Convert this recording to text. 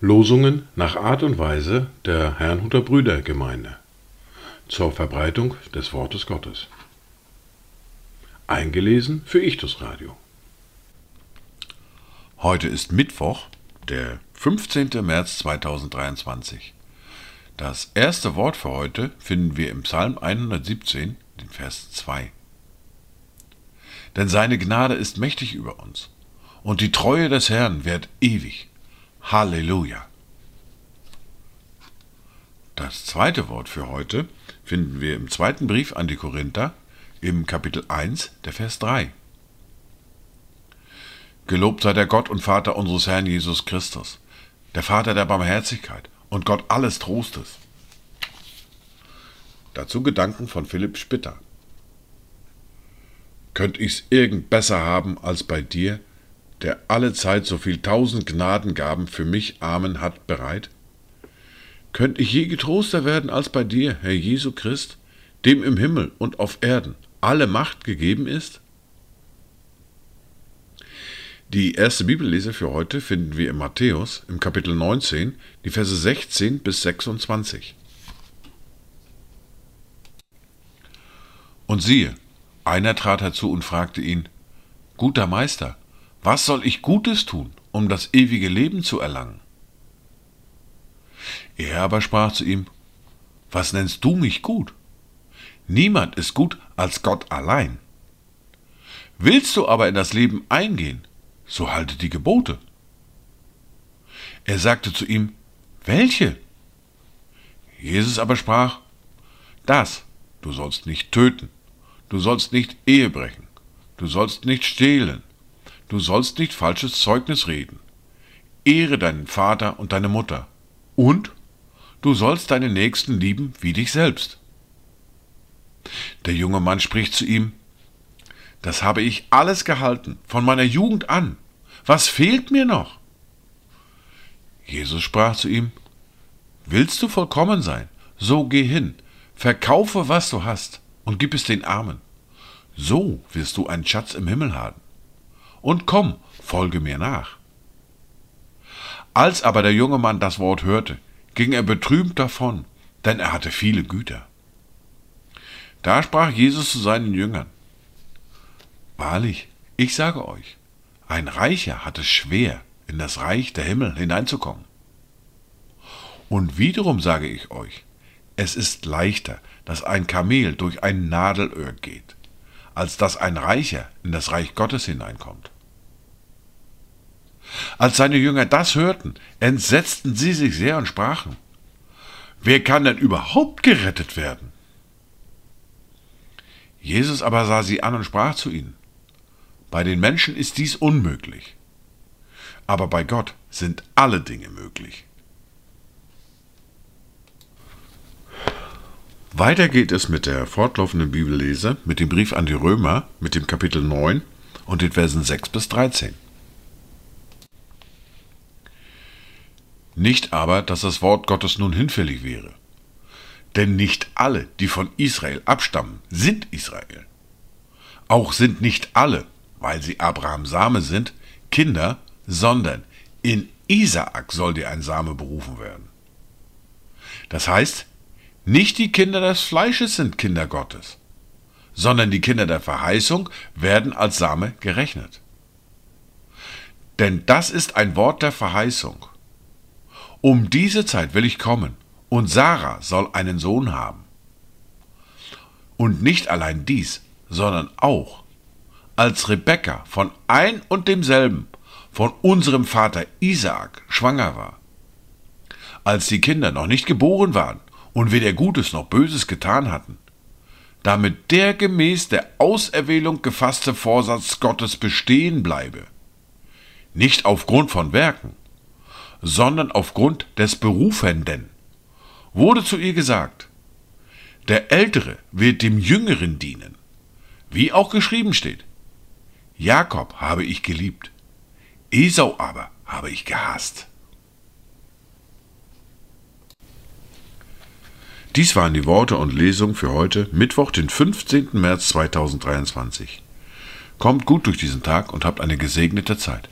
Losungen nach Art und Weise der Herrnhuter Brüdergemeinde zur Verbreitung des Wortes Gottes. Eingelesen für Ichtus Radio. Heute ist Mittwoch, der 15. März 2023. Das erste Wort für heute finden wir im Psalm 117, den Vers 2. Denn seine Gnade ist mächtig über uns, und die Treue des Herrn währt ewig. Halleluja. Das zweite Wort für heute finden wir im zweiten Brief an die Korinther im Kapitel 1, der Vers 3. Gelobt sei der Gott und Vater unseres Herrn Jesus Christus, der Vater der Barmherzigkeit und Gott alles Trostes. Dazu Gedanken von Philipp Spitter. Könnt ich's irgend besser haben als bei dir, der alle Zeit so viel tausend Gnadengaben für mich Armen hat bereit? Könnt ich je getroster werden als bei dir, Herr Jesu Christ, dem im Himmel und auf Erden alle Macht gegeben ist? Die erste Bibellese für heute finden wir in Matthäus im Kapitel 19, die Verse 16 bis 26. Und siehe, einer trat herzu und fragte ihn, Guter Meister, was soll ich Gutes tun, um das ewige Leben zu erlangen? Er aber sprach zu ihm, Was nennst du mich gut? Niemand ist gut als Gott allein. Willst du aber in das Leben eingehen, so halte die Gebote. Er sagte zu ihm, welche? Jesus aber sprach, das, du sollst nicht töten, du sollst nicht Ehe brechen, du sollst nicht stehlen, du sollst nicht falsches Zeugnis reden, ehre deinen Vater und deine Mutter, und du sollst deinen Nächsten lieben wie dich selbst. Der junge Mann spricht zu ihm, das habe ich alles gehalten, von meiner Jugend an. Was fehlt mir noch? Jesus sprach zu ihm, Willst du vollkommen sein, so geh hin, verkaufe, was du hast, und gib es den Armen. So wirst du einen Schatz im Himmel haben. Und komm, folge mir nach. Als aber der junge Mann das Wort hörte, ging er betrübt davon, denn er hatte viele Güter. Da sprach Jesus zu seinen Jüngern, Wahrlich, ich sage euch, ein Reicher hat es schwer, in das Reich der Himmel hineinzukommen. Und wiederum sage ich euch, es ist leichter, dass ein Kamel durch ein Nadelöhr geht, als dass ein Reicher in das Reich Gottes hineinkommt. Als seine Jünger das hörten, entsetzten sie sich sehr und sprachen, Wer kann denn überhaupt gerettet werden? Jesus aber sah sie an und sprach zu ihnen, bei den Menschen ist dies unmöglich, aber bei Gott sind alle Dinge möglich. Weiter geht es mit der fortlaufenden Bibellese, mit dem Brief an die Römer, mit dem Kapitel 9 und den Versen 6 bis 13. Nicht aber, dass das Wort Gottes nun hinfällig wäre. Denn nicht alle, die von Israel abstammen, sind Israel. Auch sind nicht alle, weil sie Abrahams Same sind, Kinder, sondern in Isaak soll dir ein Same berufen werden. Das heißt, nicht die Kinder des Fleisches sind Kinder Gottes, sondern die Kinder der Verheißung werden als Same gerechnet. Denn das ist ein Wort der Verheißung. Um diese Zeit will ich kommen, und Sarah soll einen Sohn haben. Und nicht allein dies, sondern auch, als Rebekka von ein und demselben, von unserem Vater Isaak, schwanger war. Als die Kinder noch nicht geboren waren und weder Gutes noch Böses getan hatten, damit der gemäß der Auserwählung gefasste Vorsatz Gottes bestehen bleibe, nicht aufgrund von Werken, sondern aufgrund des Berufenden, wurde zu ihr gesagt, der Ältere wird dem Jüngeren dienen, wie auch geschrieben steht. Jakob habe ich geliebt, Esau aber habe ich gehasst. Dies waren die Worte und Lesungen für heute, Mittwoch, den 15. März 2023. Kommt gut durch diesen Tag und habt eine gesegnete Zeit.